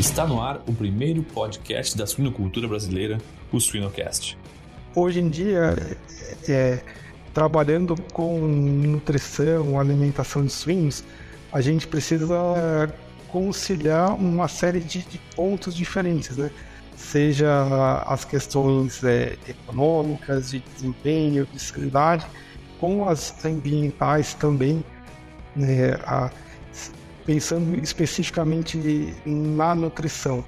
Está no ar o primeiro podcast da suinocultura brasileira, o Suinocast. Hoje em dia, é, trabalhando com nutrição, alimentação de suínos, a gente precisa conciliar uma série de, de pontos diferentes, né? Seja as questões é, econômicas, de desempenho, de sanidade, com as ambientais também, né? A, pensando especificamente na nutrição.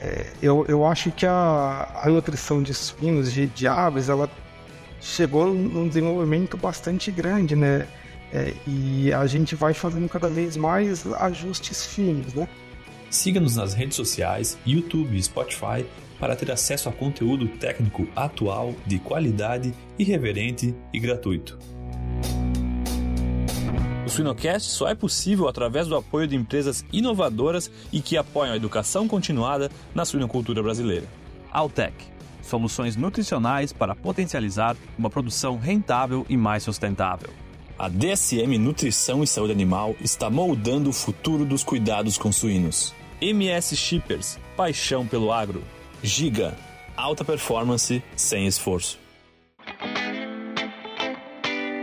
É, eu, eu acho que a, a nutrição de suínos, de, de aves, ela chegou num desenvolvimento bastante grande, né? É, e a gente vai fazendo cada vez mais ajustes finos, né? Siga-nos nas redes sociais, YouTube e Spotify para ter acesso a conteúdo técnico atual, de qualidade, irreverente e gratuito. Suinocast só é possível através do apoio de empresas inovadoras e que apoiam a educação continuada na suinocultura brasileira. Altec soluções nutricionais para potencializar uma produção rentável e mais sustentável. A DSM Nutrição e Saúde Animal está moldando o futuro dos cuidados com suínos. MS Shippers, paixão pelo agro. Giga, alta performance sem esforço.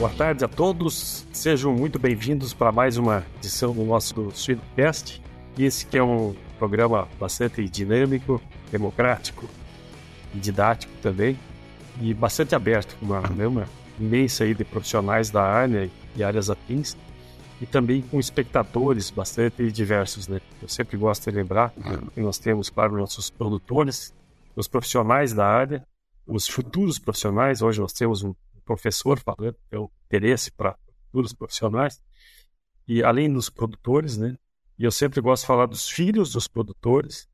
Boa tarde a todos, sejam muito bem-vindos para mais uma edição do nosso Suinocast. Esse que é um programa bastante dinâmico, democrático e didático também, e bastante aberto, com uma gama imensa aí de profissionais da área e áreas afins, e também com espectadores bastante diversos, né? Eu sempre gosto de lembrar que nós temos, claro, nossos produtores, os profissionais da área, os futuros profissionais, hoje nós temos um professor falando, é o interesse para futuros profissionais, e além dos produtores, né? E eu sempre gosto de falar dos filhos dos produtores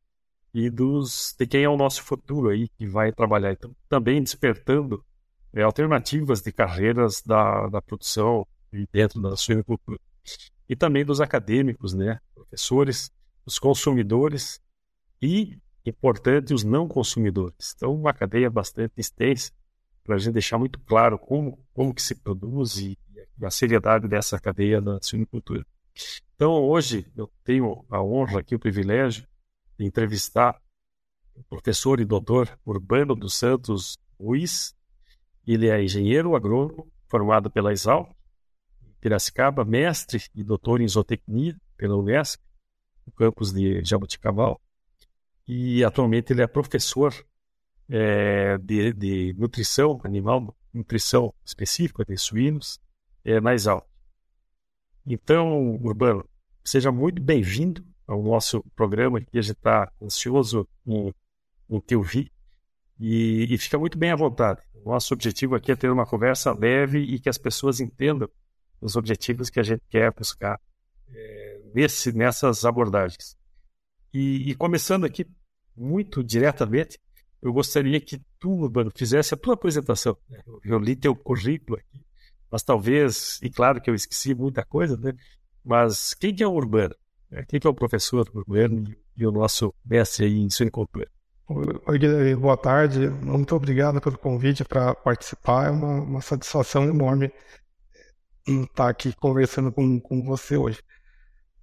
e dos de quem é o nosso futuro aí que vai trabalhar. Então, também despertando é, alternativas de carreiras da, da produção e dentro da suinocultura. E também dos acadêmicos, né? Professores, os consumidores e, importante, os não consumidores. Então, uma cadeia bastante extensa para a gente deixar muito claro como, como que se produz e a seriedade dessa cadeia da suinocultura. Então, hoje, eu tenho a honra aqui, o privilégio de entrevistar o professor e doutor Urbano dos Santos Ruiz. Ele é engenheiro agrônomo, formado pela Exal, Piracicaba, mestre e doutor em zootecnia pela Unesco, no campus de Jaboticabal. E atualmente ele é professor é, de, de, nutrição animal, nutrição específica de suínos, é, mais alto. Então, Urbano, seja muito bem-vindo ao nosso programa que a gente está ansioso em, em te ouvir e, e, fica muito bem à vontade. Nosso objetivo aqui é ter uma conversa leve e que as pessoas entendam os objetivos que a gente quer buscar é, nesse, nessas abordagens. E, e começando aqui muito diretamente, eu gostaria que tu, Urbano, fizesse a tua apresentação. Eu li teu currículo aqui, mas talvez, e claro que eu esqueci muita coisa, né? Mas quem que é o Urbano? É, quem que é o professor Urbano e o nosso mestre aí em suinocultura? Oi, Guilherme, boa tarde. Muito obrigado pelo convite para participar. É uma, uma, satisfação enorme estar aqui conversando com, com você hoje.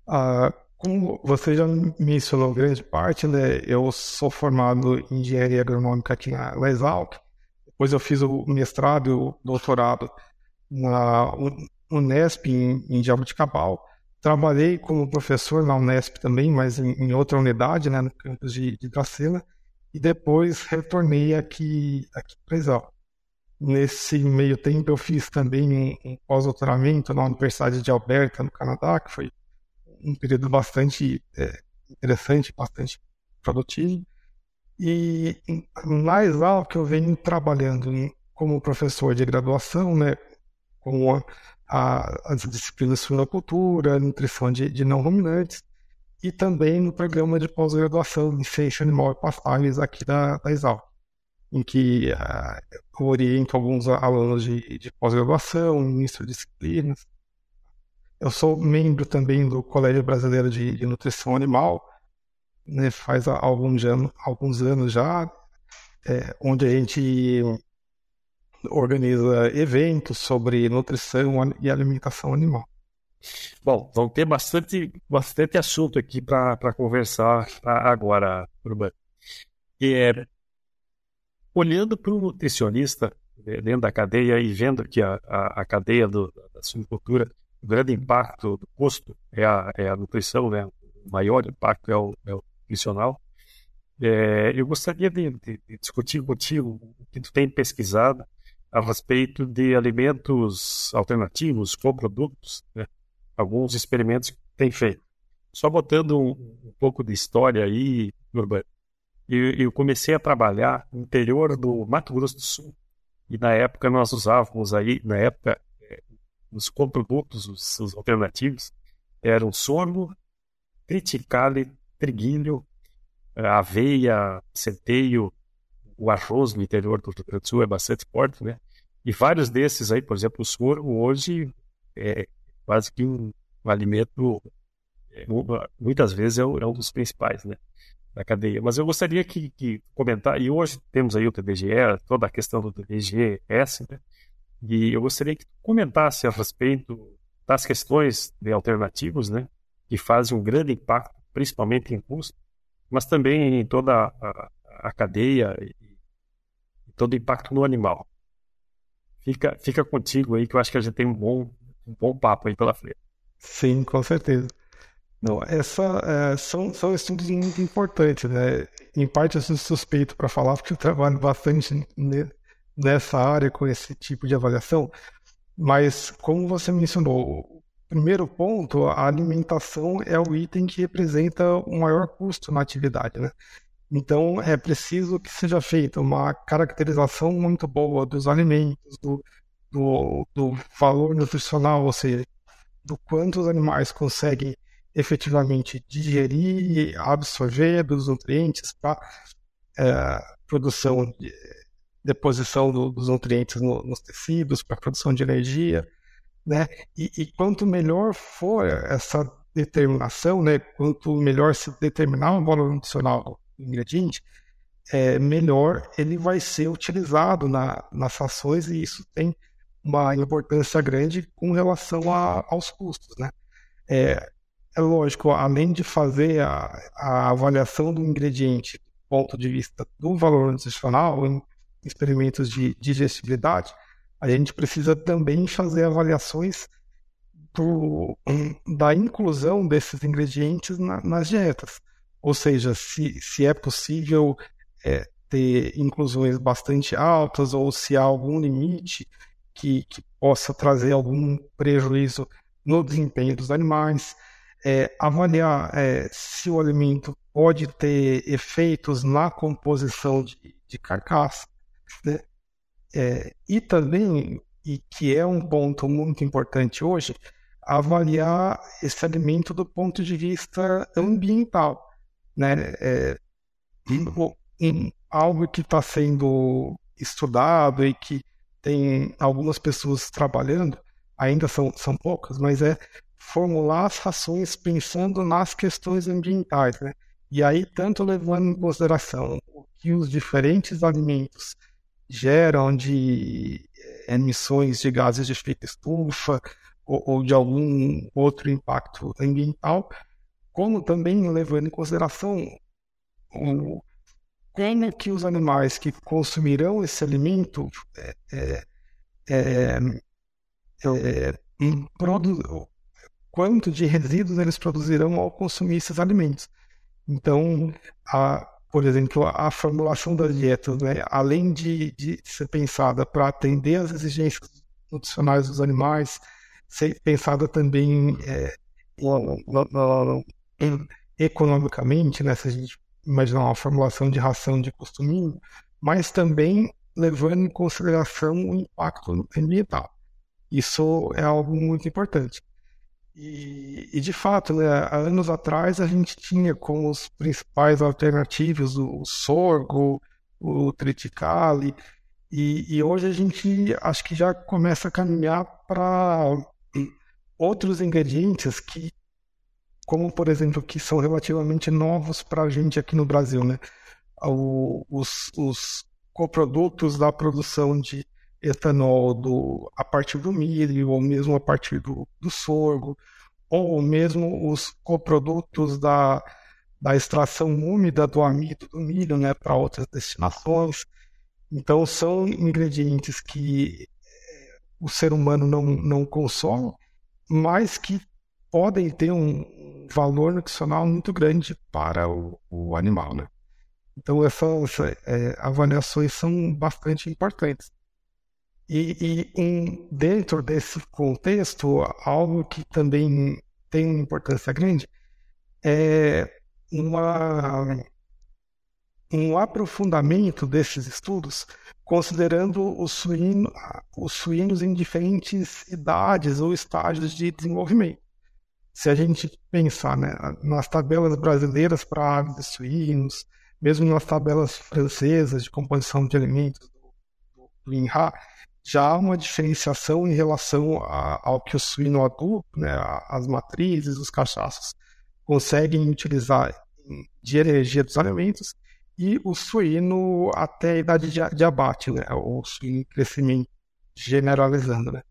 Ah, como você já mencionou grande parte, né, eu sou formado em engenharia agronômica aqui na Exalc. Depois eu fiz o mestrado e o doutorado na Unesp em, em Jaboticabal. Trabalhei como professor na Unesp também, mas em, outra unidade, né, no campus de, de Dracena. E depois retornei aqui, aqui para Exalc. Nesse meio tempo eu fiz também um pós-doutoramento na Universidade de Alberta, no Canadá, que foi um período bastante é, interessante, bastante produtivo. E na Exal que eu venho trabalhando como professor de graduação, né, com a, a, as disciplinas suinocultura, nutrição de, de não ruminantes, e também no programa de pós-graduação em ciência animal e pastáveis aqui da, da Exalc, em que uh, eu oriento alguns alunos de, de pós-graduação, ministro de disciplinas. Eu sou membro também do Colégio Brasileiro de, de Nutrição Animal, né, faz alguns alguns anos já, é, onde a gente organiza eventos sobre nutrição e alimentação animal. Bom, vamos ter bastante, bastante assunto aqui para conversar agora, Urban. É, olhando para o nutricionista né, dentro da cadeia e vendo que a, a, a cadeia do, da suinocultura, o grande impacto do custo é a, é a nutrição, né? o maior impacto é o, é o nutricional. É, eu gostaria de, de, de, discutir contigo o que tu tem pesquisado a respeito de alimentos alternativos, coprodutos, né? alguns experimentos que tem feito. Só botando um, um pouco de história aí, Urbano, eu, eu, comecei a trabalhar no interior do Mato Grosso do Sul. E na época nós usávamos aí, na época, os coprodutos, os, os alternativos, eram sorgo, triticale, triguilho, é, aveia, centeio, o arroz no interior do Rio Grande do Sul é bastante forte, né? E vários desses aí, por exemplo, o sorgo hoje é, quase que um, um alimento, é, muitas vezes é, é, um dos principais, né? Da cadeia. Mas eu gostaria que, que comentar, e hoje temos aí o TDGE, toda a questão do TDGS, né? E eu gostaria que comentasse a respeito das questões de alternativos, né? Que fazem um grande impacto, principalmente em custo, mas também em toda a, a cadeia e, e todo o impacto no animal. Fica, fica contigo aí, que eu acho que a gente tem um bom um bom papo aí pela frente. Sim, com certeza. Não, essa, é, são, são estudos muito importantes, né? Em parte eu sou suspeito para falar, porque eu trabalho bastante nessa área com esse tipo de avaliação, mas como você mencionou, primeiro ponto, a alimentação é o item que representa o maior custo na atividade, né? Então é preciso que seja feita uma caracterização muito boa dos alimentos, do, do, do valor nutricional, ou seja, do quanto os animais conseguem efetivamente digerir e absorver dos nutrientes para é, produção, de, deposição do, dos nutrientes no, nos tecidos, para produção de energia, né? E, e, quanto melhor for essa determinação, né? Quanto melhor se determinar o valor nutricional do ingrediente, é, melhor ele vai ser utilizado na, nas ações e isso tem uma importância grande com relação a, aos custos, né? É, é lógico, além de fazer a, a, avaliação do ingrediente do ponto de vista do valor nutricional experimentos de digestibilidade, a gente precisa também fazer avaliações pro, da inclusão desses ingredientes na, nas dietas. Ou seja, se, se é possível é, ter inclusões bastante altas ou se há algum limite que, que possa trazer algum prejuízo no desempenho dos animais, é, avaliar é, se o alimento pode ter efeitos na composição de, de carcaça? É, e também, e que é um ponto muito importante hoje, avaliar esse alimento do ponto de vista ambiental, né? É, algo que está sendo estudado e que tem algumas pessoas trabalhando, ainda são, são poucas, mas é formular as rações pensando nas questões ambientais, né? E aí, tanto levando em consideração o que os diferentes alimentos geram de eh, emissões de gases de efeito estufa ou, ou de algum outro impacto ambiental, como também levando em consideração o, como que os animais que consumirão esse alimento é, é, é, é quanto de resíduos eles produzirão ao consumir esses alimentos. Então, a, por exemplo, a, formulação das dietas, né, além de, de ser pensada para atender às exigências nutricionais dos animais, ser pensada também é, economicamente, né, se a gente imaginar uma formulação de ração de costuminho, mas também levando em consideração o impacto ambiental. Isso é algo muito importante. E, e, de fato, né, há anos atrás a gente tinha como os principais alternativas o, sorgo, o triticale, e, e, hoje a gente acho que já começa a caminhar para outros ingredientes que, como por exemplo, que são relativamente novos para a gente aqui no Brasil, né? O, os, os coprodutos da produção de etanol do, a partir do milho, ou mesmo a partir do, do sorgo, ou mesmo os coprodutos da, da extração úmida do amido do milho né, para outras destinações. Então, são ingredientes que eh, o ser humano não, não consome, mas que podem ter um valor nutricional muito grande para o, o animal. Né? Então, essas é, avaliações são bastante importantes. E, e dentro desse contexto, algo que também tem uma importância grande é uma, um aprofundamento desses estudos, considerando os, suíno, os suínos em diferentes idades ou estágios de desenvolvimento. Se a gente pensar né, nas tabelas brasileiras para aves e suínos, mesmo nas tabelas francesas de composição de alimentos do, do INRA, já há uma diferenciação em relação a, ao que o suíno adulto, né, as matrizes, os cachaços, conseguem utilizar de energia dos alimentos e o suíno até a idade de, de abate, né, o suíno em crescimento generalizando, né.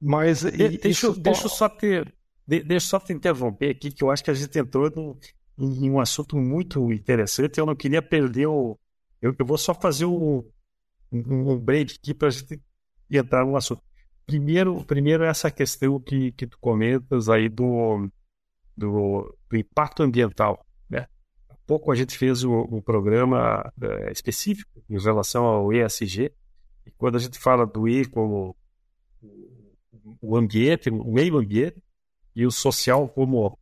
Mas de, deixa, isso... deixa eu só te, de, deixa só te interromper aqui, que eu acho que a gente entrou num, em um assunto muito interessante. Eu não queria perder o. Eu, eu vou só fazer um, um, um break aqui para a gente entrar no assunto. Primeiro, primeiro essa questão que, que tu comentas aí do, do, do impacto ambiental. Né? Há pouco a gente fez um, um programa é, específico em relação ao ESG, e quando a gente fala do E como o ambiente, o meio ambiente, e o social como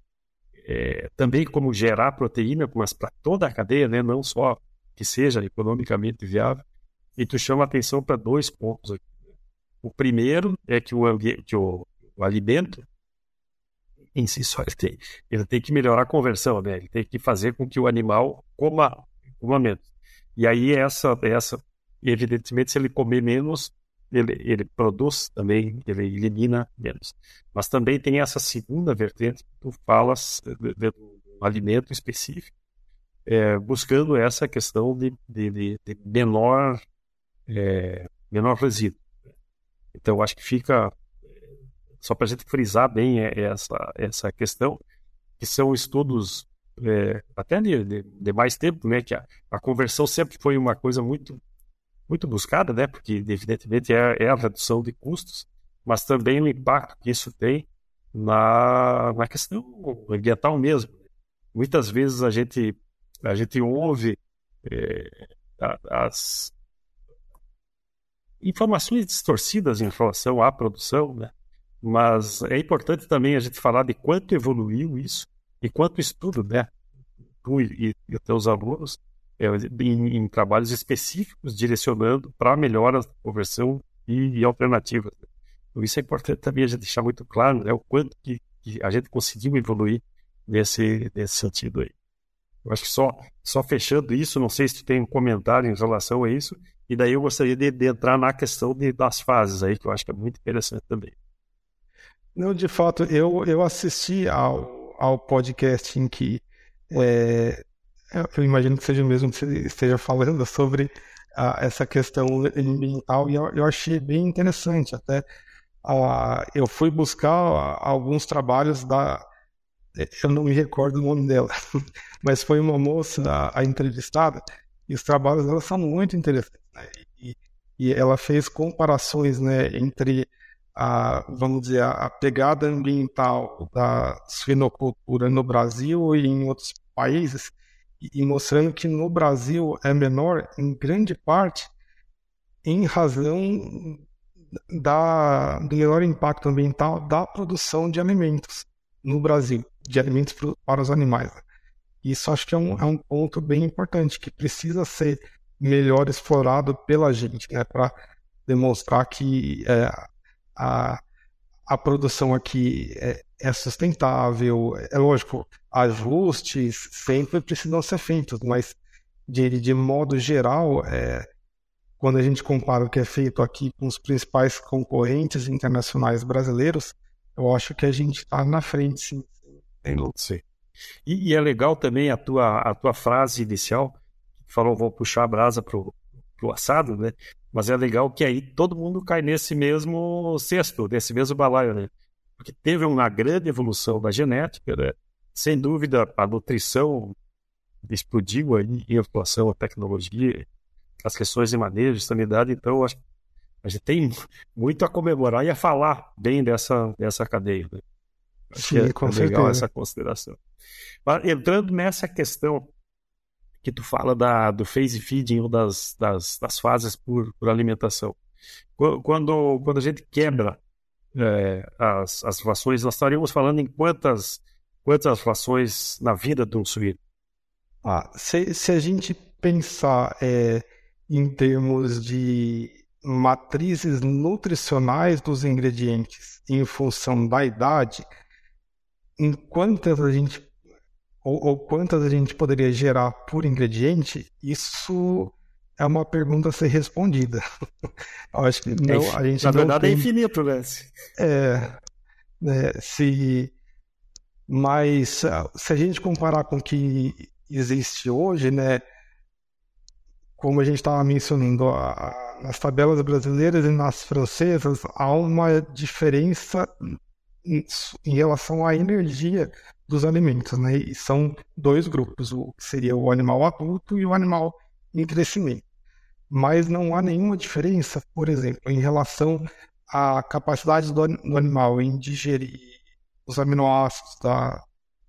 é, também como gerar proteína, mas para toda a cadeia, né? não só que seja economicamente viável. E tu chama atenção para dois pontos aqui. O primeiro é que o, o, o alimento em si só ele tem, ele tem que melhorar a conversão, né? Ele tem que fazer com que o animal coma, coma menos. E aí essa, essa, evidentemente, se ele comer menos, ele, ele produz também, ele elimina menos. Mas também tem essa segunda vertente que tu falas de, de, um alimento específico, é, buscando essa questão de, de, de menor, é, menor resíduo. Então, acho que fica, só para a gente frisar bem é, essa, essa questão, que são estudos é, até de, de, de, mais tempo, né, que a, a, conversão sempre foi uma coisa muito, muito buscada, né, porque evidentemente é, é a redução de custos, mas também o impacto que isso tem na, na questão ambiental mesmo. Muitas vezes a gente, a gente ouve é, as, informações distorcidas em relação à produção, né? mas é importante também a gente falar de quanto evoluiu isso e quanto estudo, né? Tu e, e teus alunos é, em, em, trabalhos específicos direcionando para melhora da conversão e, e alternativas. Então, isso é importante também a gente deixar muito claro, né? O quanto que, que a gente conseguiu evoluir nesse, nesse sentido aí. Eu acho que só, só fechando isso, não sei se tu tem um comentário em relação a isso, e daí eu gostaria de, de entrar na questão de, das fases aí, que eu acho que é muito interessante também. Não, de fato, eu, eu assisti ao, ao podcast em que é, eu imagino que seja o mesmo que você esteja falando sobre essa questão ambiental e eu, eu achei bem interessante. Até a, eu fui buscar alguns trabalhos da. Eu não me recordo o nome dela, mas foi uma moça, a, a entrevistada, e os trabalhos dela são muito interessantes. Né? E, e, ela fez comparações né, entre a, vamos dizer, a pegada ambiental da suinocultura no Brasil e em outros países, e, mostrando que no Brasil é menor em grande parte em razão da, do menor impacto ambiental da produção de alimentos no Brasil, de alimentos para os animais. Né? Isso acho que é um, é um ponto bem importante, que precisa ser melhor explorado pela gente, né, para demonstrar que é, a, a produção aqui é, é, sustentável. É lógico, ajustes sempre precisam ser feitos, mas de, de modo geral, é, quando a gente compara o que é feito aqui com os principais concorrentes internacionais brasileiros, eu acho que a gente está na frente, sim. Sim. E, e, é legal também a tua, a tua frase inicial, que falou, vou puxar a brasa pro, pro assado, né? Mas é legal que aí todo mundo cai nesse mesmo cesto, nesse mesmo balaio, né? Porque teve uma grande evolução da genética, né? Sem dúvida, a nutrição explodiu aí em relação à tecnologia, as questões de manejo, de sanidade, então acho a gente tem muito a comemorar e a falar bem dessa, dessa cadeia. Né? Sim, é, com é legal essa consideração. Mas entrando nessa questão que tu fala da, do phase feeding ou das, das, das fases por, por alimentação. Quando, quando a gente quebra é, as, as rações, nós estaríamos falando em quantas, quantas rações na vida um suíno? Ah, se, se a gente pensar é, em termos de matrizes nutricionais dos ingredientes em função da idade, em quantas a gente ou, ou, quantas a gente poderia gerar por ingrediente, isso é uma pergunta a ser respondida. Eu acho que não, é, a gente na verdade é tem... é infinito, né? É, né, se mas se a gente comparar com o que existe hoje, né, como a gente estava mencionando, nas tabelas brasileiras e nas francesas há uma diferença em, relação à energia dos alimentos, né? E são dois grupos, o que seria o animal adulto e o animal em crescimento. Mas não há nenhuma diferença, por exemplo, em relação à capacidade do, do animal em digerir os aminoácidos da,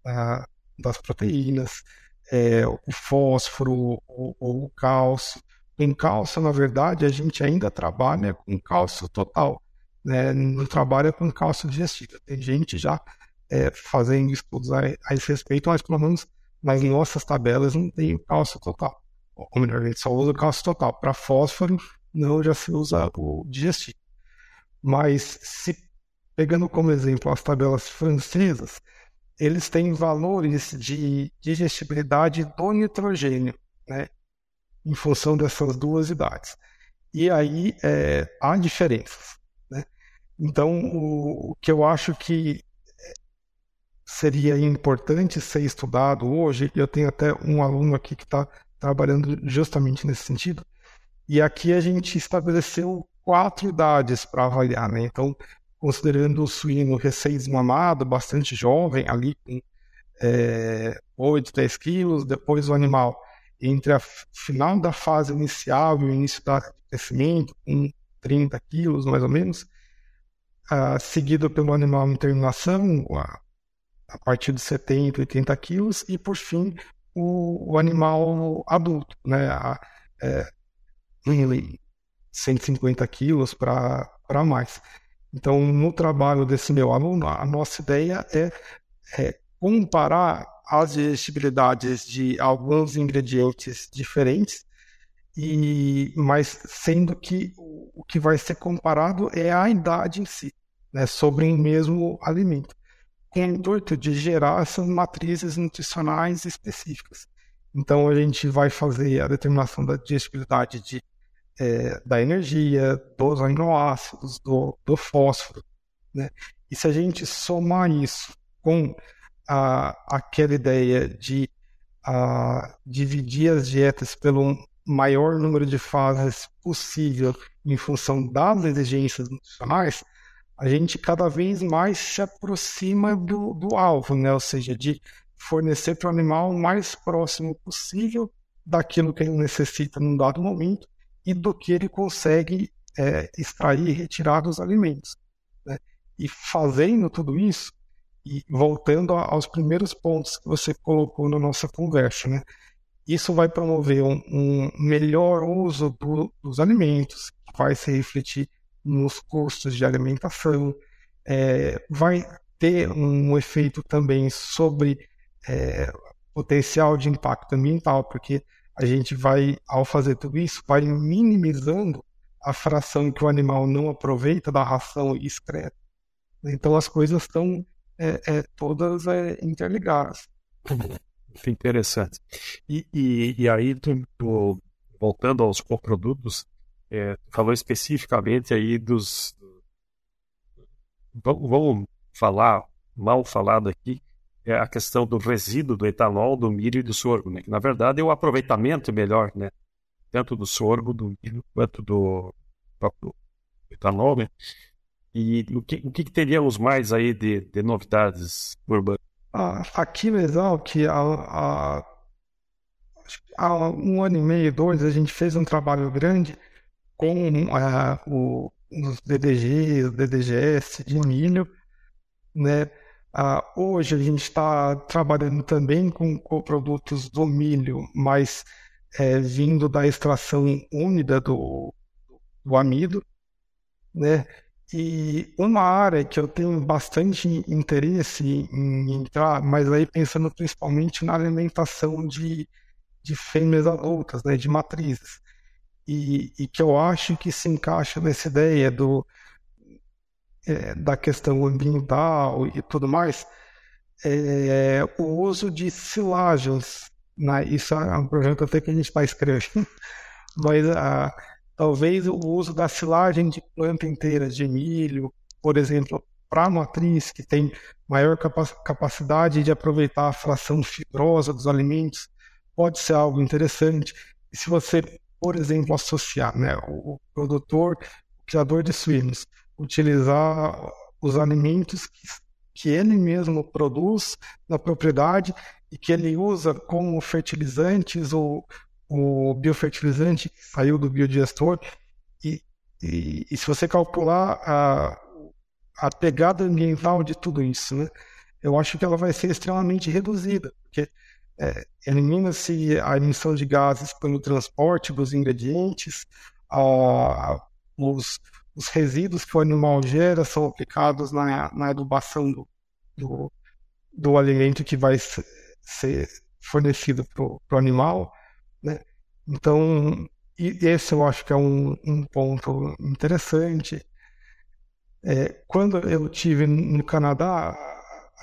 da, das proteínas, é, o fósforo ou, o cálcio. Em cálcio, na verdade, a gente ainda trabalha com cálcio total, né? não trabalha com cálcio digestivo. Tem gente já é, fazendo estudos a, a esse respeito, mas pelo menos nas nossas tabelas não tem cálcio total. Ou melhor, a gente só usa o cálcio total. Para fósforo, não já se usa o digestivo. Mas se pegando como exemplo as tabelas francesas, eles têm valores de digestibilidade do nitrogênio, né? Em função dessas duas idades. E aí é, há diferenças. Então, o, o que eu acho que seria importante ser estudado hoje, eu tenho até um aluno aqui que está trabalhando justamente nesse sentido, e aqui a gente estabeleceu quatro idades para avaliar, né? Então, considerando o suíno recém-desmamado, bastante jovem, ali com é, 8, 10 quilos, depois o animal entre a final da fase inicial e o início do crescimento, com 30 quilos mais ou menos, uh, seguido pelo animal em terminação, a partir de 70, 80 quilos, e por fim o, o animal adulto, né? A, é, 150 quilos para mais. Então, no trabalho desse meu aluno, a nossa ideia é, é comparar as digestibilidades de alguns ingredientes diferentes, e mas sendo que o que vai ser comparado é a idade em si, né, sobre o mesmo alimento com o intuito de gerar essas matrizes nutricionais específicas. Então, a gente vai fazer a determinação da digestibilidade de, é, da energia, dos aminoácidos, do, do fósforo. Né? E se a gente somar isso com a, aquela ideia de a, dividir as dietas pelo maior número de fases possível em função das exigências nutricionais, a gente cada vez mais se aproxima do, do alvo, né? ou seja, de fornecer para o animal o mais próximo possível daquilo que ele necessita num dado momento e do que ele consegue é, extrair e retirar dos alimentos. Né? E fazendo tudo isso, e voltando aos primeiros pontos que você colocou na nossa conversa, né? isso vai promover um, um melhor uso do, dos alimentos, que vai se refletir nos custos de alimentação, é, vai ter um efeito também sobre é, potencial de impacto ambiental, porque a gente vai, ao fazer tudo isso, vai minimizando a fração que o animal não aproveita da ração excreta Então as coisas estão é, é, todas é, interligadas. Interessante. E, e, e aí, voltando aos coprodutos, é, falou especificamente aí dos. Vamos falar, mal falado aqui, é a questão do resíduo do etanol, do milho e do sorgo, né? Que na verdade é o aproveitamento melhor, né? Tanto do sorgo, do milho, quanto do próprio etanol, né? E o que, o que teríamos mais aí de, de novidades urbanas? Ah, aqui no há, há, um ano e meio, dois, a gente fez um trabalho grande com uh, o, os DDGs, DDGS de milho, né? Uh, hoje a gente está trabalhando também com, com, produtos do milho, mas é, vindo da extração úmida do, do amido, né? E uma área que eu tenho bastante interesse em entrar, mas aí pensando principalmente na alimentação de, de fêmeas adultas, né, de matrizes, e, e que eu acho que se encaixa nessa ideia do, é, da questão ambiental e tudo mais, é, o uso de silagens. Né? Isso é um projeto até que a gente está escrevendo, mas a Talvez o uso da silagem de planta inteira, de milho, por exemplo, para a matriz, que tem maior capacidade de aproveitar a fração fibrosa dos alimentos, pode ser algo interessante. E se você, por exemplo, associar né, o produtor, o criador de suínos, utilizar os alimentos que, que ele mesmo produz na propriedade e que ele usa como fertilizantes ou o biofertilizante que saiu do biodigestor. E, e, e, se você calcular a, a pegada ambiental de tudo isso, né, eu acho que ela vai ser extremamente reduzida, porque é, elimina-se a emissão de gases pelo transporte dos ingredientes, a, os, os, resíduos que o animal gera são aplicados na, na adubação do, do, do alimento que vai ser fornecido para o animal. Né? Então, esse eu acho que é um, um ponto interessante. É, quando eu tive no Canadá,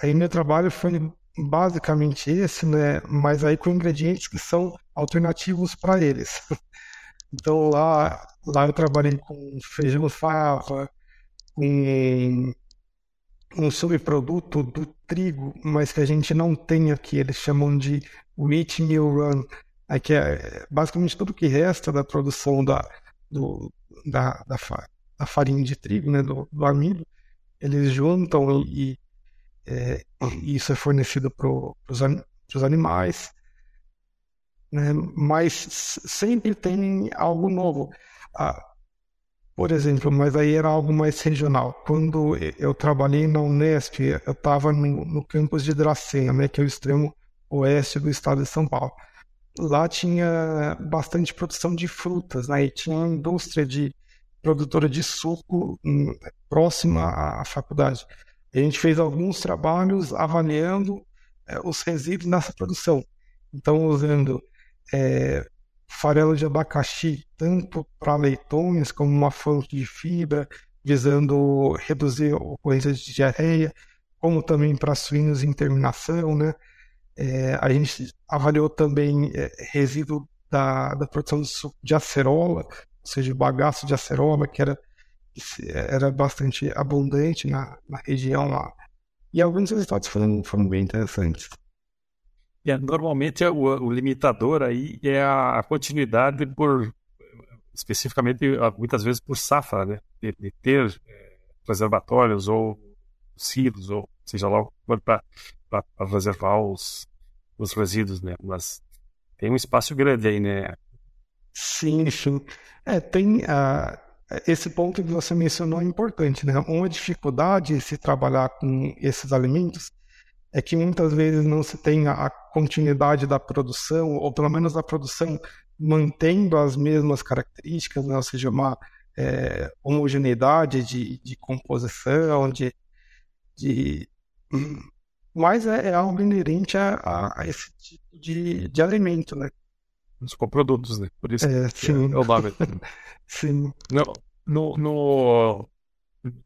aí meu trabalho foi basicamente esse, né? Mas aí com ingredientes que são alternativos para eles. Então lá, lá eu trabalhei com feijão fava, com um subproduto do trigo, mas que a gente não tem aqui. Eles chamam de wheat meal run, Aí que é basicamente tudo que resta da produção da, do, da, da farinha de trigo, né, do, do amido, eles juntam e, é, isso é fornecido para os animais. Né, mas sempre tem algo novo. Ah, por exemplo, mas aí era algo mais regional. Quando eu trabalhei na Unesp, eu estava no, no campus de Dracena, né, que é o extremo oeste do estado de São Paulo lá tinha bastante produção de frutas, né? E tinha indústria de produtora de suco hum, próxima à faculdade. A gente fez alguns trabalhos avaliando é, os resíduos nessa produção. Então, usando é, farelo de abacaxi tanto para leitões como uma fonte de fibra, visando reduzir a ocorrência de diarreia, como também para suínos em terminação, né? É, a gente avaliou também é, resíduo da, da produção de acerola, ou seja, bagaço de acerola, que era, era bastante abundante na, na região lá. E alguns resultados foram, foram bem interessantes. É, normalmente o, o, limitador aí é a continuidade por, especificamente, muitas vezes por safra, né? De, de ter é, reservatórios ou silos, ou seja lá para reservar os, os resíduos, né? Mas tem um espaço grande aí, né? Sim, sim. É, tem uh, esse ponto que você mencionou é importante, né? Uma dificuldade se trabalhar com esses alimentos é que muitas vezes não se tem a continuidade da produção, ou pelo menos a produção mantendo as mesmas características, né? ou seja, uma é, homogeneidade de, de composição, de, de mas é, é algo inerente a, a, a, esse tipo de, de alimento, né? Os coprodutos, né? Por isso é, sim. é o nome. sim. No, no, no,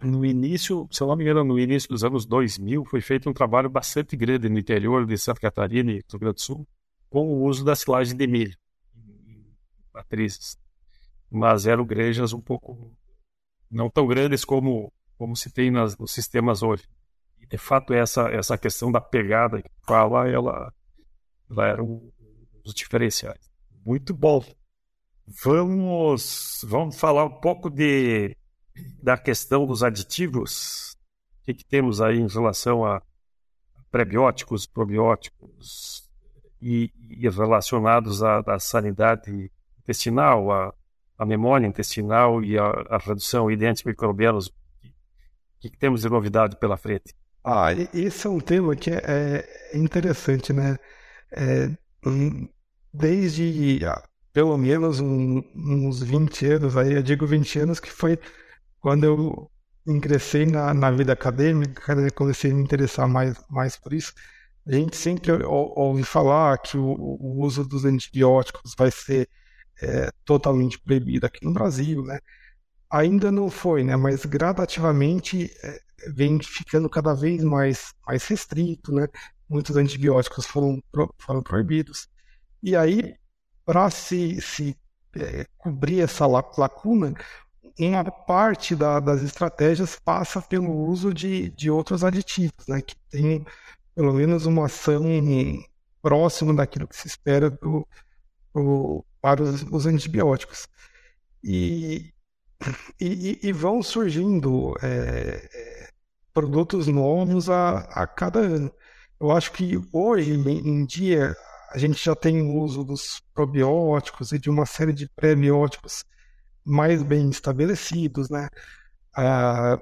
no início, se eu não me engano, no início dos anos 2000, foi feito um trabalho bastante grande no interior de Santa Catarina e Rio Grande do Sul com o uso da silagem de milho em matrizes. Mas eram granjas um pouco não tão grandes como como se tem nas, nos sistemas hoje. E de fato essa essa questão da pegada que fala, ela, ela era um dos diferenciais. Muito bom. Vamos vamos falar um pouco de da questão dos aditivos. O que, que temos aí em relação a prebióticos, probióticos e, e relacionados à, à, sanidade intestinal, à, à, memória intestinal e à, à redução de antimicrobianos. O que, que, temos de novidade pela frente? Ah, esse é um tema que é, é interessante, né? É, desde ah, pelo menos um, uns 20 anos, aí eu digo 20 anos, que foi quando eu ingressei na, na vida acadêmica, comecei a me interessar mais, mais por isso, a gente sempre ouve falar que o, o uso dos antibióticos vai ser é, totalmente proibido aqui no Brasil, né? Ainda não foi, né? Mas gradativamente é, vem ficando cada vez mais, mais restrito, né? Muitos antibióticos foram, foram proibidos. E aí, para se, se é, cobrir essa lacuna, uma parte da, das estratégias passa pelo uso de, de outros aditivos, né, que tem pelo menos uma ação próxima daquilo que se espera do, do, para os, os antibióticos. E, e, e, vão surgindo é, produtos novos a, a cada ano. Eu acho que hoje em dia a gente já tem o uso dos probióticos e de uma série de pré-bióticos mais bem estabelecidos, né? Ah,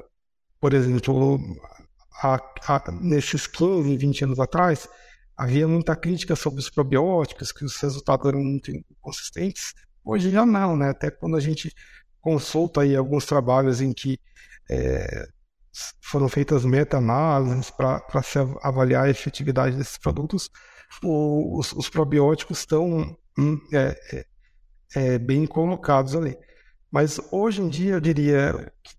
por exemplo, a, a, nesses 15, 20 anos atrás, havia muita crítica sobre os probióticos, que os resultados eram muito inconsistentes. Hoje já não, né? Até quando a gente consulta aí alguns trabalhos em que é, foram feitas meta-análises para se avaliar a efetividade desses produtos, o, os, os, probióticos estão hum, é, é, é, bem colocados ali. Mas hoje em dia eu diria que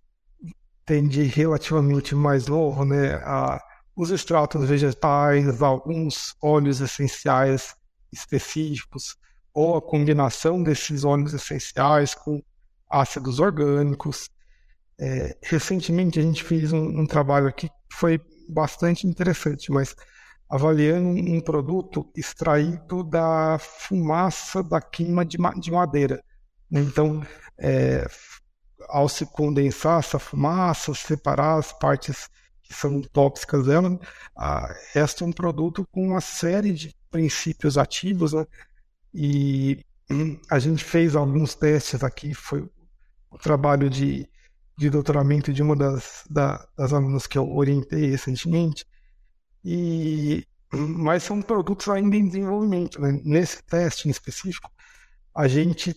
tem de relativamente mais novo, né? A, os extratos vegetais, alguns óleos essenciais específicos, ou a combinação desses óleos essenciais com ácidos orgânicos. É, recentemente a gente fez um, um, trabalho aqui que foi bastante interessante, mas avaliando um produto extraído da fumaça da queima de, de madeira. Então, é, ao se condensar essa fumaça, separar as partes que são tóxicas dela, a, resta um produto com uma série de princípios ativos, né? E hum, a gente fez alguns testes aqui, foi o trabalho de, de doutoramento de uma das, da, das alunas que eu orientei recentemente, e, mas são produtos ainda em desenvolvimento. Né? Nesse teste em específico, a gente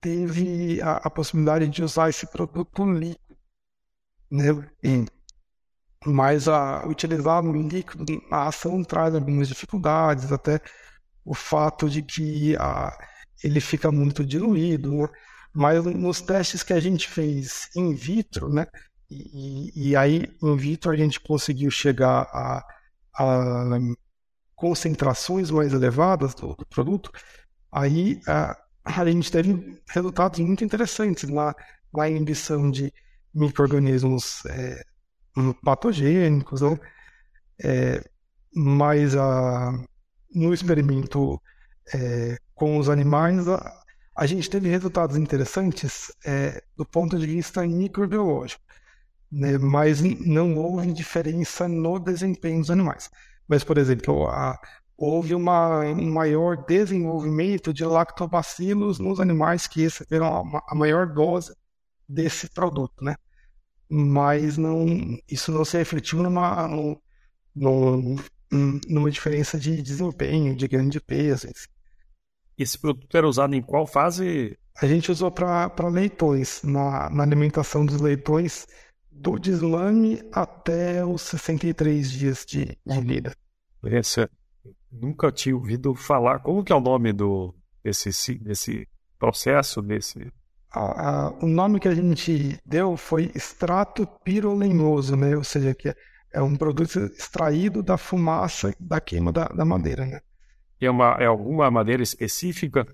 teve a, a possibilidade de usar esse produto líquido, né? E, mas a, utilizar no líquido, a ação traz algumas dificuldades, até o fato de que a, ele fica muito diluído, né? mas nos testes que a gente fez in vitro, né? E, e aí in vitro a gente conseguiu chegar a, a concentrações mais elevadas do, do produto, aí a, a gente teve resultados muito interessantes na, na inibição de micro-organismos é, patogênicos, né? é, mas a, no experimento é, com os animais, a, a, gente teve resultados interessantes é, do ponto de vista microbiológico, né? mas não houve diferença no desempenho dos animais. Mas, por exemplo, a, houve uma, um maior desenvolvimento de lactobacilos nos animais que receberam a, a maior dose desse produto, né? Mas não, isso não se refletiu numa, numa, numa diferença de desempenho, de grande peso. Esse produto era usado em qual fase? A gente usou para leitões, na, na alimentação dos leitões, do deslame até os 63 dias de, vida. Interessante. Nunca tinha ouvido falar. Como que é o nome do desse, desse processo, desse... a, a, o nome que a gente deu foi extrato pirolenhoso, né? Ou seja, que é, é um produto extraído da fumaça da queima da, da madeira, né? É, uma, é alguma madeira específica?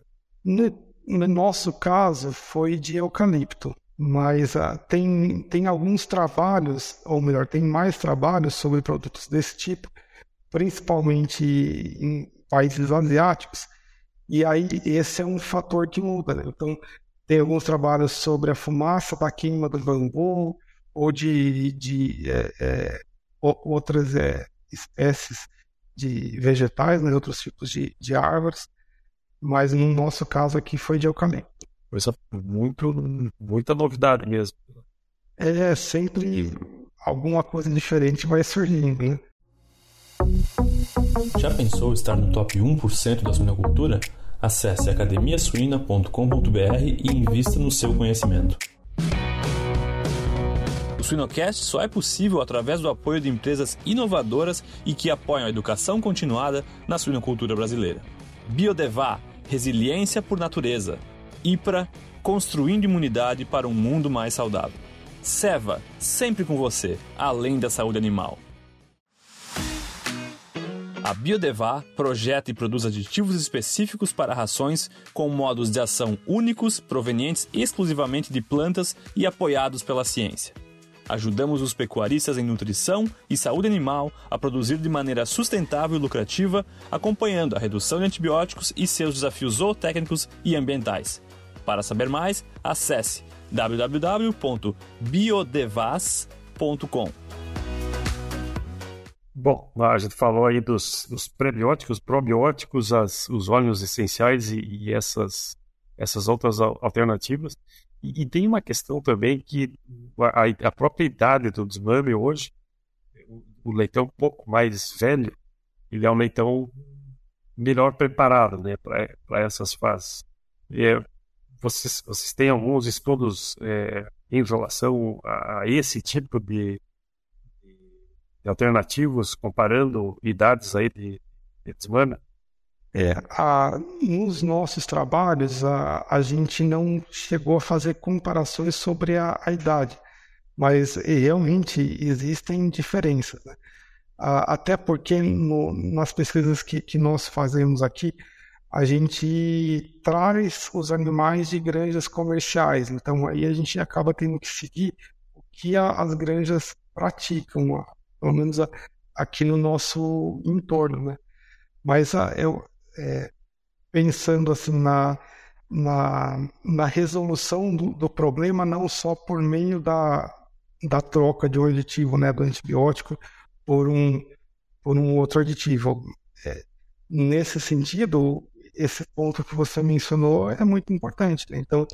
No, no nosso caso, foi de eucalipto, mas uh, tem, tem alguns trabalhos, ou melhor, tem mais trabalhos sobre produtos desse tipo, principalmente em países asiáticos, e aí esse é um fator que muda. Né? Então, tem alguns trabalhos sobre a fumaça da queima do bambu ou de, de é, é, outras é, espécies de vegetais, né, outros tipos de, de árvores, mas no nosso caso aqui foi de eucalipto. Coisa muito, muita novidade mesmo. É, sempre alguma coisa diferente vai surgindo, né? Já pensou estar no top 1% da suinocultura? Acesse academiasuina.com.br e invista no seu conhecimento. O Suinocast só é possível através do apoio de empresas inovadoras e que apoiam a educação continuada na suinocultura brasileira. Biodevá, resiliência por natureza. IPRA, construindo imunidade para um mundo mais saudável. Seva, sempre com você, além da saúde animal. A Biodevá projeta e produz aditivos específicos para rações com modos de ação únicos, provenientes exclusivamente de plantas e apoiados pela ciência. Ajudamos os pecuaristas em nutrição e saúde animal a produzir de maneira sustentável e lucrativa, acompanhando a redução de antibióticos e seus desafios zootécnicos e ambientais. Para saber mais, acesse www.biodevas.com. Bom, a gente falou aí dos, dos prebióticos, probióticos, as, os óleos essenciais e, e, essas, essas outras alternativas. E, e, tem uma questão também que a, a própria idade do desmame hoje, o, o leitão um pouco mais velho, ele é um leitão melhor preparado né, para essas fases. É, vocês, vocês têm alguns estudos é, em relação a, a esse tipo de, alternativos, comparando idades aí de, de desmame? É, a, nos nossos trabalhos, a, a gente não chegou a fazer comparações sobre a, a idade, mas realmente existem diferenças. Né? Até porque no, nas pesquisas que, que nós fazemos aqui, a gente traz os animais de granjas comerciais, então aí a gente acaba tendo que seguir o que as granjas praticam, pelo menos aqui no nosso entorno, né? Mas ah, eu é, pensando assim na, na, na resolução do, do, problema não só por meio da, da troca de um aditivo, né, do antibiótico por um por um outro aditivo. É, nesse sentido, esse ponto que você mencionou é muito importante. Né? Então,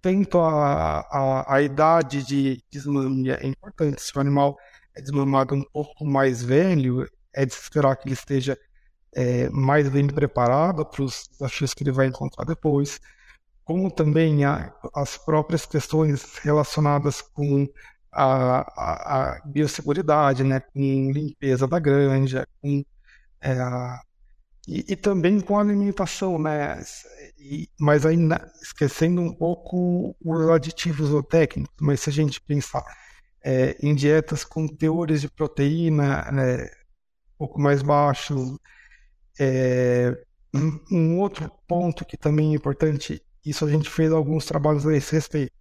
tanto a, a, a idade de desmame é importante. Se o animal é desmamado um pouco mais velho, é de esperar que ele esteja é, mais bem preparado para os desafios que ele vai encontrar depois, como também a, as próprias questões relacionadas com a, a, a biosseguridade, né, com limpeza da granja, com, é, e, e, também com a alimentação, né, e, mas né, esquecendo um pouco os aditivos ou técnicos, mas se a gente pensar é, em dietas com teores de proteína né, um pouco mais baixos. É, um, um, outro ponto que também é importante, isso a gente fez alguns trabalhos a esse respeito,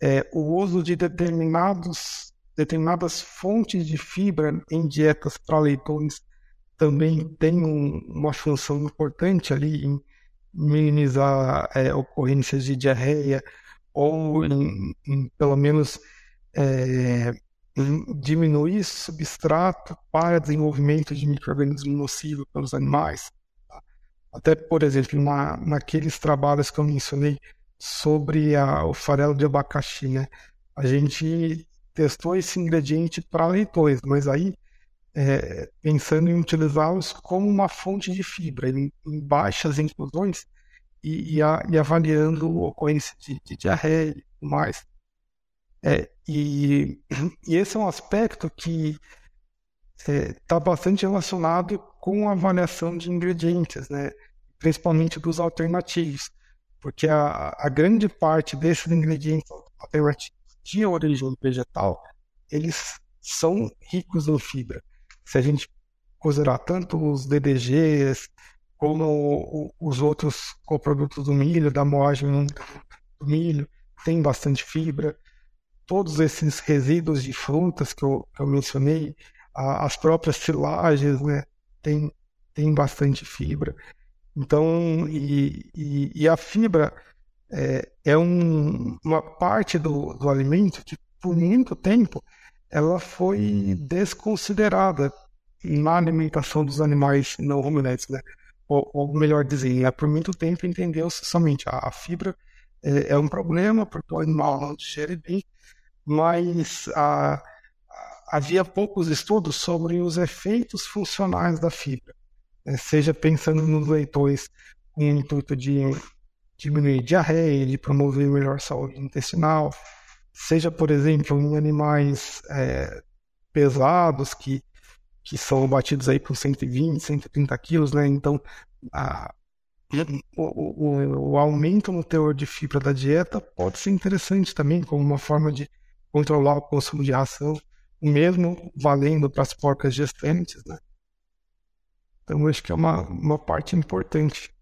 é o uso de determinados, determinadas fontes de fibra em dietas para leitões também tem um, uma função importante ali em minimizar é, ocorrências de diarreia ou em, em pelo menos é, diminuir substrato para desenvolvimento de micro-organismos nocivos pelos animais. Tá? Até, por exemplo, na, naqueles trabalhos que eu mencionei sobre a, o farelo de abacaxi, né? a gente testou esse ingrediente para leitões, mas aí é, pensando em utilizá-los como uma fonte de fibra, em, em baixas inclusões e, e, a, e avaliando ocorrência de, de diarreia e tudo mais. É, e, e, esse é um aspecto que está é, tá bastante relacionado com a avaliação de ingredientes, né? principalmente dos alternativos, porque a, a grande parte desses ingredientes alternativos de origem vegetal, eles são ricos em fibra. Se a gente considerar tanto os DDGs, como os outros coprodutos do milho, da moagem do milho, tem bastante fibra. Todos esses resíduos de frutas que eu, que eu mencionei, as próprias silagens, né, tem, tem bastante fibra. Então, e, e, e a fibra é, é um, uma parte do, do alimento que, por muito tempo, ela foi desconsiderada na alimentação dos animais não ruminantes, né? Ou, ou melhor dizendo, né? por muito tempo entendeu-se somente a, a fibra é, é, um problema porque o animal não digere bem, mas a, a, havia poucos estudos sobre os efeitos funcionais da fibra, né? seja pensando nos leitores com o intuito de diminuir diarreia, de promover melhor saúde intestinal, seja, por exemplo, em animais é, pesados que que são batidos aí por 120, 130 quilos, né? Então, a, o, o, o, aumento no teor de fibra da dieta pode ser interessante também como uma forma de controlar o consumo de ração, mesmo valendo para as porcas gestantes, né? Então, acho que é uma, uma parte importante.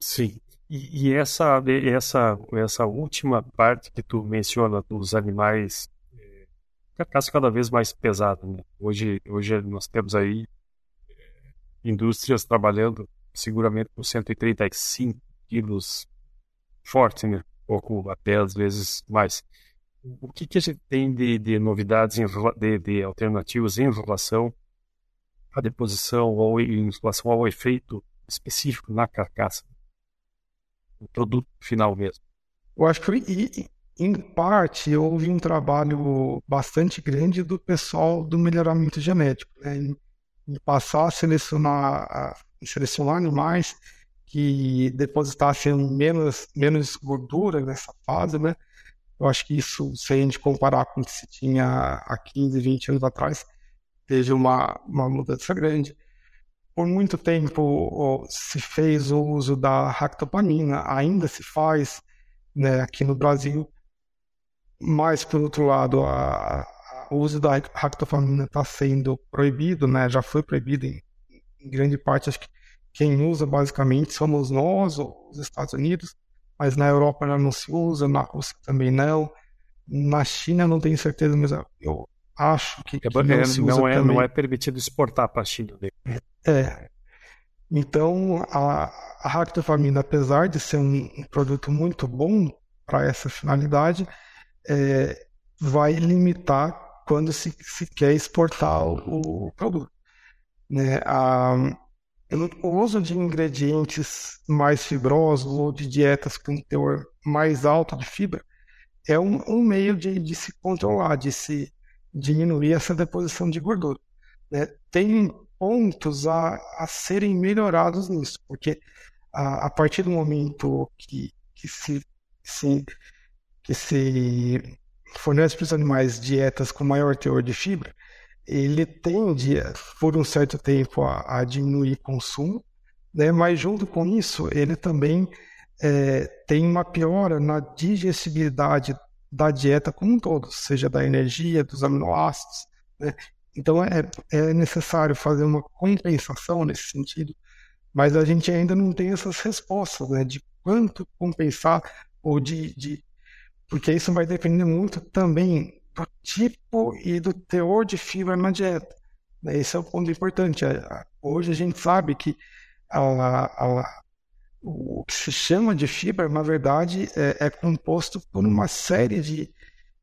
Sim. E, e essa, essa, essa última parte que tu menciona dos animais carcaça cada vez mais pesada. Né? Hoje, hoje nós temos aí eh, indústrias trabalhando seguramente com 135 quilos forte, né? Pouco até às vezes mais. O que, que a gente tem de, de novidades, de, de alternativas em relação à deposição ou em relação ao efeito específico na carcaça? O produto final mesmo. Eu acho que em parte, houve um trabalho bastante grande do pessoal do melhoramento genético, né? em, em passar a selecionar, a selecionar animais que depositassem menos, menos gordura nessa fase, né? Eu acho que isso, se a gente comparar com o que se tinha há 15, 20 anos atrás, teve uma, uma mudança grande. Por muito tempo se fez o uso da ractopamina, ainda se faz né, aqui no Brasil, mas, por outro lado, a, a, o uso da ractofamina está sendo proibido, né? já foi proibido em, em, grande parte. Acho que quem usa basicamente somos nós, os Estados Unidos, mas na Europa não se usa, na Rússia também não. Na China não tenho certeza, mas eu acho que, que é, não, se usa não é, também. Não é permitido exportar para a China. É. Então, a, a ractofamina, apesar de ser um, um produto muito bom para essa finalidade, é, vai limitar quando se, se quer exportar o, o produto. Né? A, o uso de ingredientes mais fibrosos ou de dietas com teor mais alto de fibra é um, um meio de, de, se controlar, de se diminuir essa deposição de gordura. Né? Tem pontos a, a serem melhorados nisso, porque a, a partir do momento que, que se, se que se fornece para os animais dietas com maior teor de fibra, ele tende, por um certo tempo, a, a diminuir consumo, né? mas junto com isso, ele também é, tem uma piora na digestibilidade da dieta como um todo, seja da energia, dos aminoácidos. Né? Então é, é necessário fazer uma compensação nesse sentido, mas a gente ainda não tem essas respostas né? de quanto compensar ou de, de porque isso vai depender muito também do tipo e do teor de fibra na dieta. Né? Esse é o ponto importante. Hoje a gente sabe que a, a, o que se chama de fibra, na verdade, é, é composto por uma série de,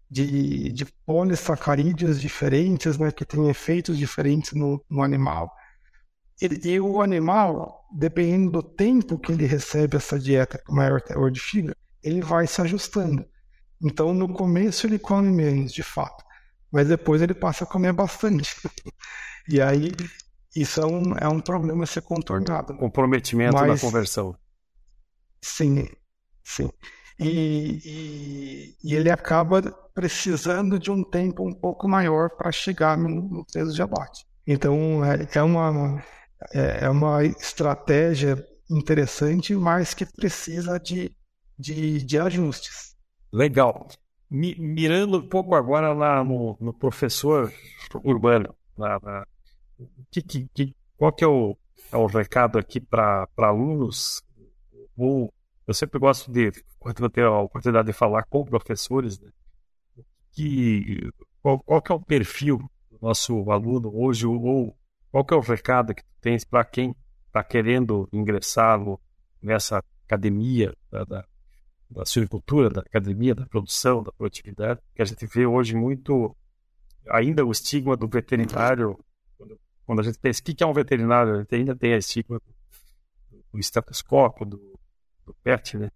de, de polissacarídeos diferentes, né, que têm efeitos diferentes no, no animal. E, e, o animal, dependendo do tempo que ele recebe essa dieta com maior teor de fibra, ele vai se ajustando. Então, no começo ele come menos, de fato, mas depois ele passa a comer bastante. e aí, isso é um, é um problema a ser contornado. Comprometimento mas, da conversão. Sim, sim. E, e, e, ele acaba precisando de um tempo um pouco maior para chegar no, no peso de abate. Então, é, é, uma, é, é uma estratégia interessante, mas que precisa de de, de ajustes. Legal. mirando um pouco agora lá no, no professor urbano, na, na, que, que, qual que é o, é o recado aqui para alunos? Ou, eu sempre gosto de, quando tenho a oportunidade de falar com professores, né, que, qual, qual que é o perfil do nosso aluno hoje, ou qual que é o recado que tu tens para quem está querendo ingressar nessa academia da, da, da silvicultura, da academia da produção, da produtividade, que a gente vê hoje muito ainda o estigma do veterinário. Quando, quando a gente pensa o que é um veterinário, a gente ainda tem a estigma do, do estetoscópio, do, do pet, né?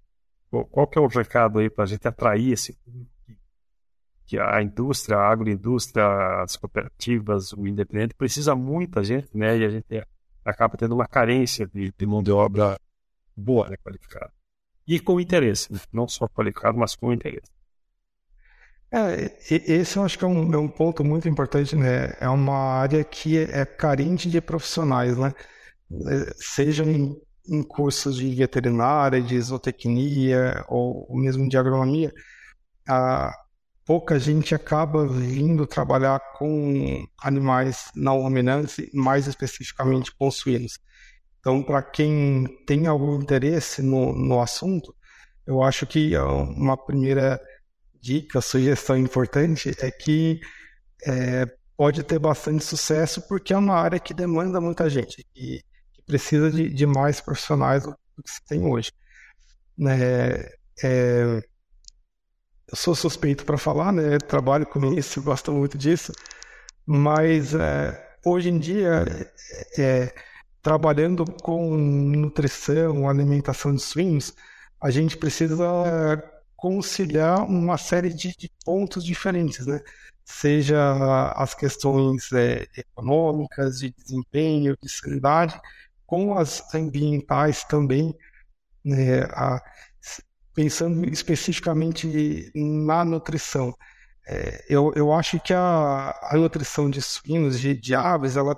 Qual, que é o recado aí para a gente atrair esse que a indústria, a agroindústria, as cooperativas, o independente precisa muita gente, né? E a gente acaba tendo uma carência de, de mão de obra boa, né, qualificada. E com interesse, né? não só qualificado, mas com interesse. É, esse eu acho que é um, é um, ponto muito importante, né? É uma área que é carente de profissionais, né? É, seja em, cursos de veterinária, de zootecnia ou mesmo de agronomia, a, pouca gente acaba vindo trabalhar com animais não ruminantes, mais especificamente com suínos. Então, para quem tem algum interesse no, no assunto, eu acho que uma primeira dica, sugestão importante é que é, pode ter bastante sucesso porque é uma área que demanda muita gente e precisa de, de mais profissionais do que se tem hoje. É, é, eu sou suspeito para falar, né? Trabalho com isso, gosto muito disso, mas é, hoje em dia é, trabalhando com nutrição, alimentação de suínos, a gente precisa conciliar uma série de, de pontos diferentes, né? Seja as questões é, econômicas, de desempenho, de sanidade, com as ambientais também, né? A, pensando especificamente na nutrição. É, eu, eu acho que a, a nutrição de suínos, de, de aves, ela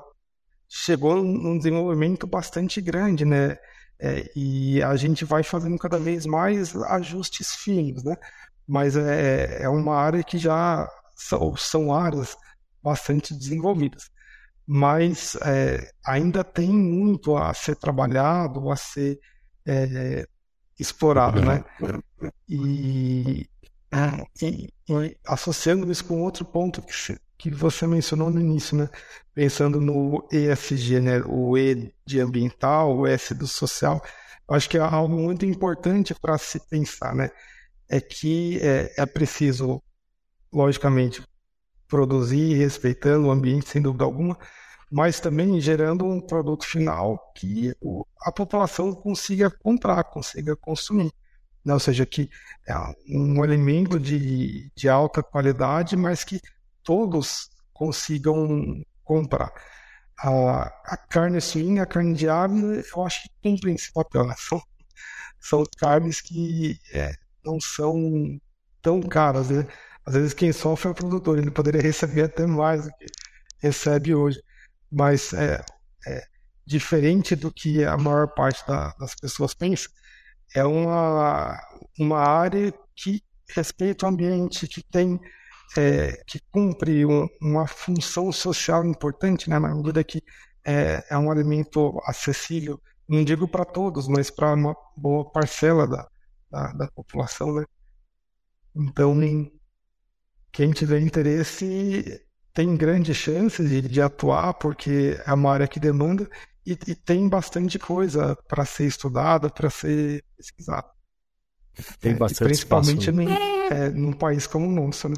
chegou num desenvolvimento bastante grande, né? É, e a gente vai fazendo cada vez mais ajustes finos, né? Mas é, é uma área que já são, são áreas bastante desenvolvidas. Mas é, ainda tem muito a ser trabalhado, a ser é, explorado, né? E, e, e associando isso com outro ponto que que você mencionou no início, né? Pensando no ESG, né? O E de ambiental, o S do social. Acho que é algo muito importante para se pensar, né? É que é, é preciso, logicamente, produzir respeitando o ambiente, sem dúvida alguma, mas também gerando um produto final que a população consiga comprar, consiga consumir. Né? Ou seja, que é um alimento de, de alta qualidade, mas que todos consigam comprar. A, a carne suína, a carne de ave, eu acho que tem esse papel. Né? São, são carnes que é, não são tão caras. Né? Às vezes quem sofre é o produtor, ele poderia receber até mais do que recebe hoje. Mas é, é diferente do que a maior parte da, das pessoas pensa, é uma, uma área que respeita o ambiente, que tem é, que cumpre um, uma função social importante, né, na medida que é, é um alimento acessível, não digo para todos, mas para uma boa parcela da, da, da população. Né? Então, quem tiver interesse tem grandes chances de, de, atuar, porque é uma área que demanda e, e tem bastante coisa para ser estudada, para ser pesquisada. Tem é, bastante Principalmente espaço, né? é, num país como o nosso, né?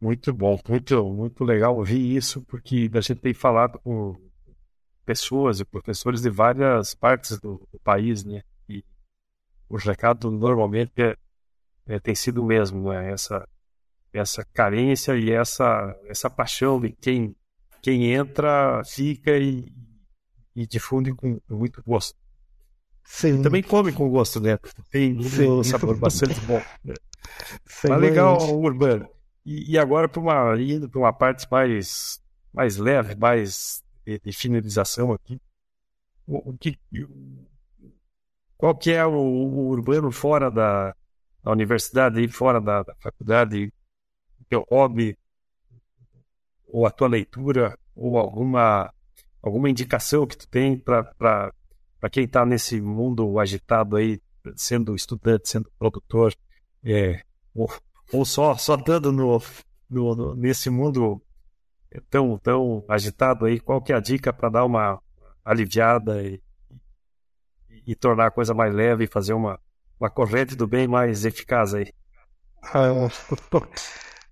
Muito bom, muito, muito legal ouvir isso, porque a gente tem falado com pessoas e professores de várias partes do, do país, né? E o recado normalmente é, é, tem sido o mesmo, né? Essa, essa carência e essa, essa paixão de quem, quem entra, fica e, e difunde com, muito gosto. Sim. E também come com gosto, né? Tem um sabor bastante bom. Né? Mas legal, Urbano. E, e agora para uma indo para uma parte mais mais leve, mais de, de finalização aqui. O, o que qual que é o, o urbano fora da, da universidade, fora da, da faculdade, teu hobby, ou a tua leitura, ou alguma, alguma indicação que tu tem para quem está nesse mundo agitado aí, sendo estudante, sendo produtor, é, ou, ou só, só dando no, no, no, nesse mundo tão, tão agitado aí, qual que é a dica para dar uma aliviada e, e tornar a coisa mais leve e fazer uma, uma corrente do bem mais eficaz aí?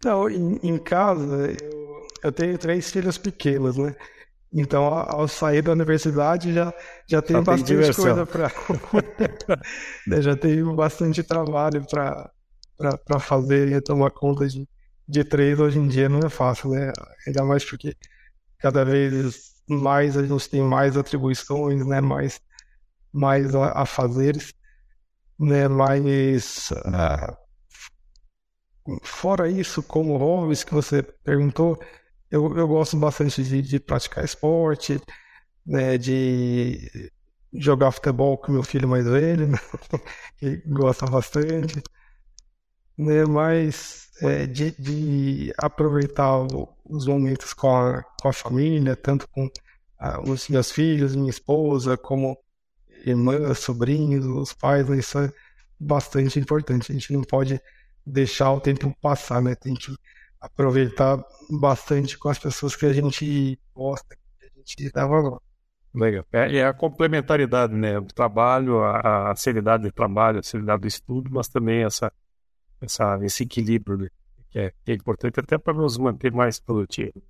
Ah, não, em, em casa eu, eu, tenho três filhos pequenos, né? Então, ao sair da universidade já, já tenho já bastante tem coisa para. Né, já tenho bastante trabalho para fazer e tomar conta de, de três hoje em dia não é fácil, né? Ainda mais porque cada vez mais a gente tem mais atribuições, né? Mais mais fazeres, né? Mas uh, fora isso, como hobbies que você perguntou, eu, eu gosto bastante de, de praticar esporte, né? De jogar futebol com meu filho mais velho, que gosta bastante, né? Mas é, de, de, aproveitar os momentos com a, com a família, tanto com ah, os meus filhos, minha esposa, como irmãs, sobrinhos, os pais, isso é bastante importante. A gente não pode deixar o tempo passar, né? Tem que aproveitar bastante com as pessoas que a gente gosta, que a gente dá valor. Legal. É, é a complementaridade, né? O trabalho, a, a seriedade do trabalho, a seriedade do estudo, mas também essa, essa, esse equilíbrio, né? que, é, que é importante até para nos manter mais produtivos.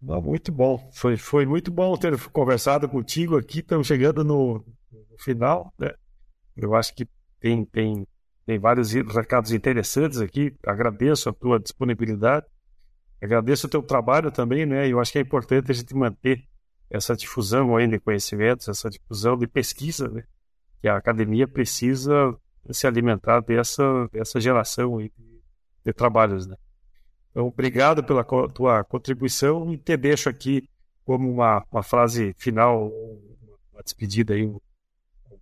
Muito bom. Foi, foi muito bom ter conversado contigo aqui. Estamos chegando no, no final. Né? Eu acho que tem, tem, tem vários recados interessantes aqui. Agradeço a tua disponibilidade. Agradeço o teu trabalho também, né? Eu acho que é importante a gente manter essa difusão aí de conhecimentos, essa difusão de pesquisa, né? Que a academia precisa se alimentar dessa, dessa geração aí de, de trabalhos, né? Então, obrigado pela tua contribuição e te deixo aqui como uma, uma frase final, uma despedida aí, um,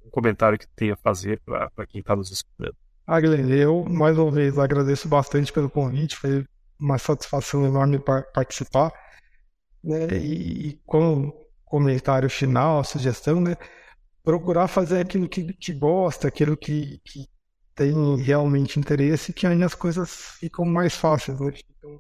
um comentário que tenha a fazer para quem está nos escutando. Guilherme, eu mais uma vez agradeço bastante pelo convite, foi uma satisfação enorme participar. Né? E, e como comentário final, sugestão, né? procurar fazer aquilo que, que gosta, aquilo que, que tem realmente interesse, que aí as coisas ficam mais fáceis, né? ficam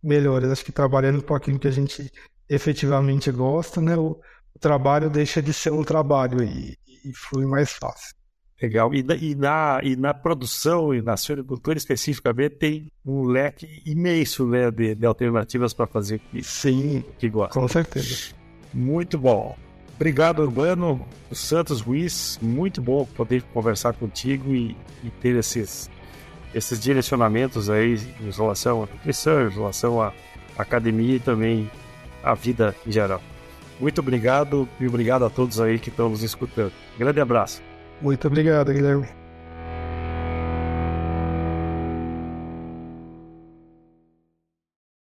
melhores. Acho que trabalhando com aquilo que a gente efetivamente gosta, né? o, o trabalho deixa de ser um trabalho e, e flui mais fácil. Legal. E, e, na, e na produção e na suinocultura especificamente tem um leque imenso né, de, de alternativas para fazer que, Sim, que gosta. Com certeza. Muito bom. Obrigado, Urbano. Santos Ruiz, muito bom poder conversar contigo e, e, ter esses, esses direcionamentos aí em relação à nutrição, em relação à academia e também à vida em geral. Muito obrigado e obrigado a todos aí que estão nos escutando. Grande abraço. Muito obrigado, Guilherme.